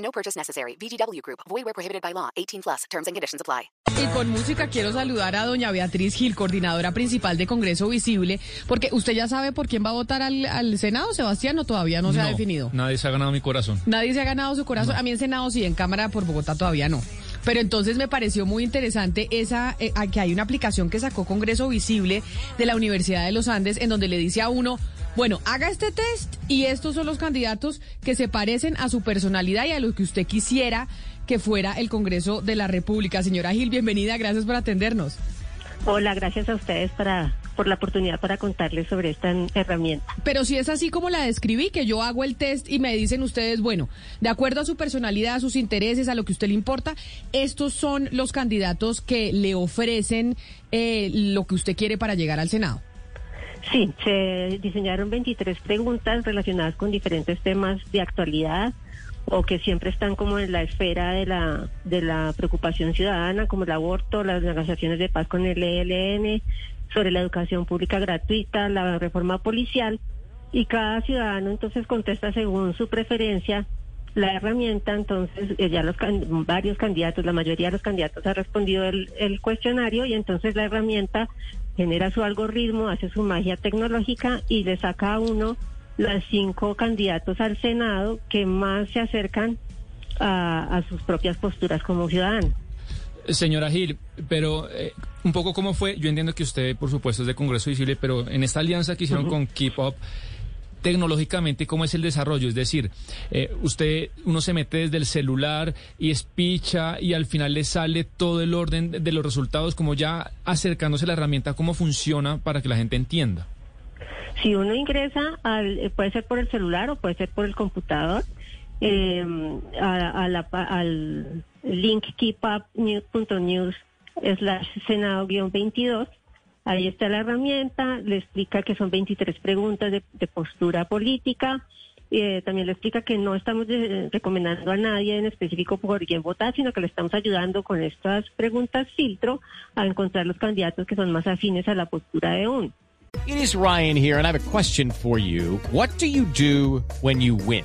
No purchase necessary. VGW Group. Void where prohibited by law. 18 plus. Terms and conditions apply. Y con música quiero saludar a doña Beatriz Gil, coordinadora principal de Congreso Visible, porque usted ya sabe por quién va a votar al, al Senado, Sebastián, o todavía no se ha definido. Nadie se ha ganado mi corazón. Nadie se ha ganado su corazón. A mí en Senado sí, en Cámara por Bogotá todavía no. Pero entonces me pareció muy interesante esa eh, que hay una aplicación que sacó Congreso Visible de la Universidad de los Andes en donde le dice a uno, bueno, haga este test y estos son los candidatos que se parecen a su personalidad y a lo que usted quisiera que fuera el Congreso de la República. Señora Gil, bienvenida, gracias por atendernos. Hola, gracias a ustedes para, por la oportunidad para contarles sobre esta herramienta. Pero si es así como la describí, que yo hago el test y me dicen ustedes, bueno, de acuerdo a su personalidad, a sus intereses, a lo que a usted le importa, estos son los candidatos que le ofrecen eh, lo que usted quiere para llegar al Senado. Sí, se diseñaron 23 preguntas relacionadas con diferentes temas de actualidad o que siempre están como en la esfera de la, de la preocupación ciudadana, como el aborto, las negociaciones de paz con el ELN, sobre la educación pública gratuita, la reforma policial, y cada ciudadano entonces contesta según su preferencia la herramienta, entonces eh, ya los varios candidatos, la mayoría de los candidatos ha respondido el, el cuestionario y entonces la herramienta genera su algoritmo, hace su magia tecnológica y le saca a uno los cinco candidatos al Senado que más se acercan a, a sus propias posturas como ciudadano. Señora Gil, pero eh, un poco cómo fue, yo entiendo que usted por supuesto es de Congreso Visible, pero en esta alianza que hicieron con Keep Up, tecnológicamente cómo es el desarrollo, es decir, eh, usted uno se mete desde el celular y espicha y al final le sale todo el orden de los resultados, como ya acercándose a la herramienta, cómo funciona para que la gente entienda. Si uno ingresa, al, eh, puede ser por el celular o puede ser por el computador, eh, a, la, al link keepup.news slash senado-22, Ahí está la herramienta, le explica que son 23 preguntas de, postura política. Eh, también le explica que no estamos recomendando a nadie en específico por quién votar, sino que le estamos ayudando con estas preguntas filtro a encontrar los candidatos que son más afines a la postura de uno. It is Ryan here, and I have a question for you. What do you do when you win?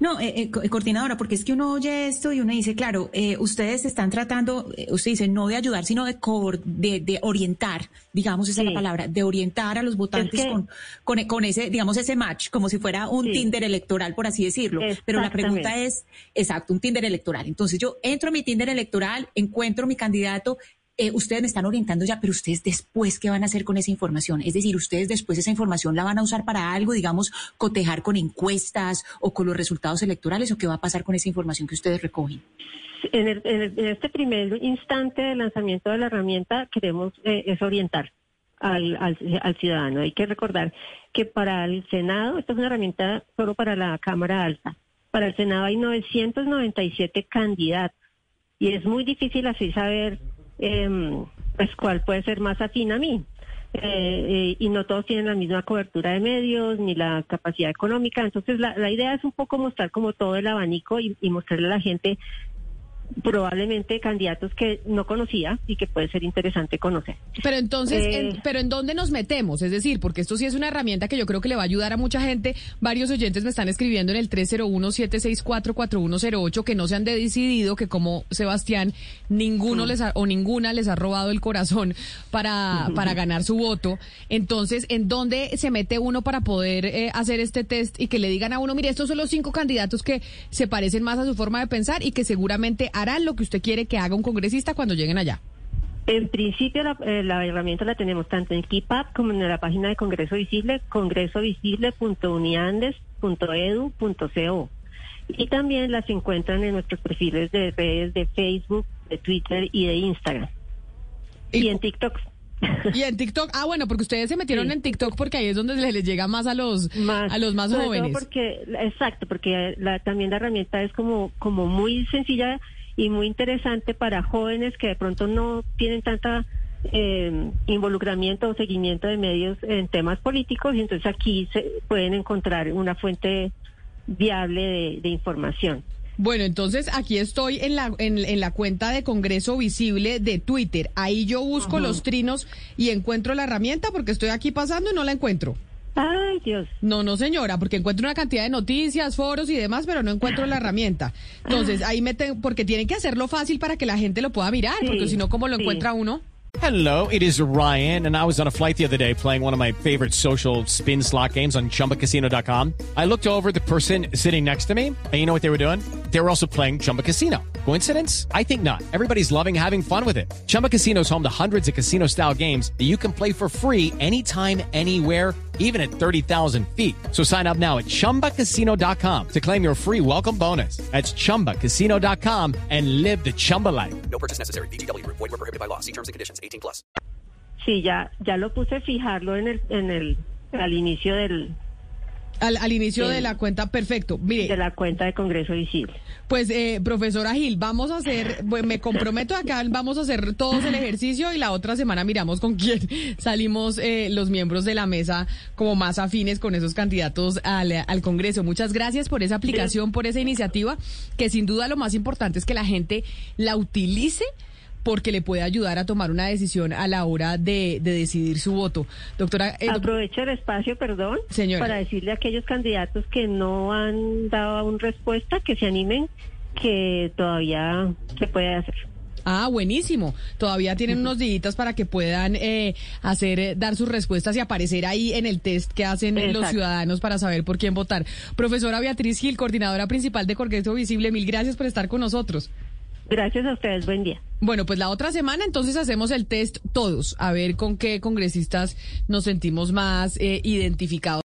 No, eh, eh, eh, coordinadora, porque es que uno oye esto y uno dice, claro, eh, ustedes están tratando, eh, usted dice, no de ayudar, sino de, de, de orientar, digamos, esa es la palabra, de orientar a los votantes con, con, con, ese, digamos, ese match, como si fuera un Tinder electoral, por así decirlo. Pero la pregunta es, exacto, un Tinder electoral. Entonces yo entro a mi Tinder electoral, encuentro mi candidato, eh, ustedes me están orientando ya, pero ustedes después, ¿qué van a hacer con esa información? Es decir, ustedes después esa información la van a usar para algo, digamos, cotejar con encuestas o con los resultados electorales, o qué va a pasar con esa información que ustedes recogen? En, este primer instante de lanzamiento de la herramienta queremos eh, es orientar al, al, ciudadano. Hay que recordar que para el Senado, esta es una herramienta solo para la Cámara Alta, para el Senado hay 997 candidatos y es muy difícil así saber eh, pues cuál puede ser más afín a mí. Eh, eh, y no todos tienen la misma cobertura de medios ni la capacidad económica. Entonces la, la idea es un poco mostrar como todo el abanico y, mostrarle a la gente probablemente candidatos que no conocía y que puede ser interesante conocer. Pero entonces, Eh, en- ¿pero en dónde nos metemos? Es decir, porque esto sí es una herramienta que yo creo que le va a ayudar a mucha gente. Varios oyentes me están escribiendo en el 301-764-4108 que no se han decidido, que como Sebastián, ninguno les ha- o ninguna les ha robado el corazón para, para ganar su voto. Entonces, ¿en dónde se mete uno para poder eh, hacer este test y que le digan a uno, mire, estos son los cinco candidatos que se parecen más a su forma de pensar y que seguramente harán lo que usted quiere que haga un congresista cuando lleguen allá? En principio la, eh, la herramienta la tenemos tanto en KeepUp como en la página de Congreso Visible, congresovisible.uniandes.edu.co. Y también las encuentran en nuestros perfiles de redes de Facebook, de Twitter y de Instagram. Y, en TikTok. Y en TikTok, ah, bueno, porque ustedes se metieron Sí. en TikTok porque ahí es donde les, les llega más a los a los más jóvenes. porque, exacto, porque la, también la herramienta es como, como muy sencilla y muy interesante para jóvenes que de pronto no tienen tanta eh, involucramiento o seguimiento de medios en temas políticos y entonces aquí se pueden encontrar una fuente viable de, de información. Bueno, entonces aquí estoy en la en, en la cuenta de Congreso Visible de Twitter. Ahí yo busco los trinos y encuentro la herramienta porque estoy aquí pasando y no la encuentro. Ay, Dios. No, no, señora, porque encuentro una cantidad de noticias, foros y demás, pero no encuentro la herramienta. Entonces, ahí me tengo, porque tienen que hacerlo fácil para que la gente lo pueda mirar, Sí, porque si no, ¿cómo lo sí. encuentra uno? Hello, it is Ryan, and I was on a flight the other day playing one of my favorite social spin slot games on chumbacasino.com. I looked over at the person sitting next to me, and you know what they were doing? They were also playing Chumba Casino. Coincidence? I think not. Everybody's loving having fun with it. Chumba Casino is home to hundreds of casino style games that you can play for free anytime, anywhere, even at 30,000 feet. So sign up now at chumbacasino.com to claim your free welcome bonus. That's chumbacasino.com and live the Chumba life. No purchase necessary. VGW Group. Void were prohibited by law. See terms and conditions. 18 plus. Sí, ya, ya lo puse fijarlo en el, en el, al inicio del, Al, al inicio Sí. de la cuenta, perfecto. Mire, de la cuenta de Congreso Visible. Pues, eh, profesora Gil, vamos a hacer, me comprometo acá, vamos a hacer todos el ejercicio y la otra semana miramos con quién salimos eh, los miembros de la mesa como más afines con esos candidatos al, al Congreso. Muchas gracias por esa aplicación, por esa iniciativa, que sin duda lo más importante es que la gente la utilice porque le puede ayudar a tomar una decisión a la hora de, de decidir su voto. Doctora, eh, Aprovecho el espacio, perdón, Señora. para decirle a aquellos candidatos que no han dado aún respuesta que se animen, que todavía se puede hacer. Ah, buenísimo. Todavía tienen unos días para que puedan eh, hacer, eh, dar sus respuestas y aparecer ahí en el test que hacen los ciudadanos para saber por quién votar. Profesora Beatriz Gil, coordinadora principal de Congreso Visible, mil gracias por estar con nosotros. Gracias a ustedes, buen día. Bueno, pues la otra semana entonces hacemos el test todos, a ver con qué congresistas nos sentimos más eh, identificados.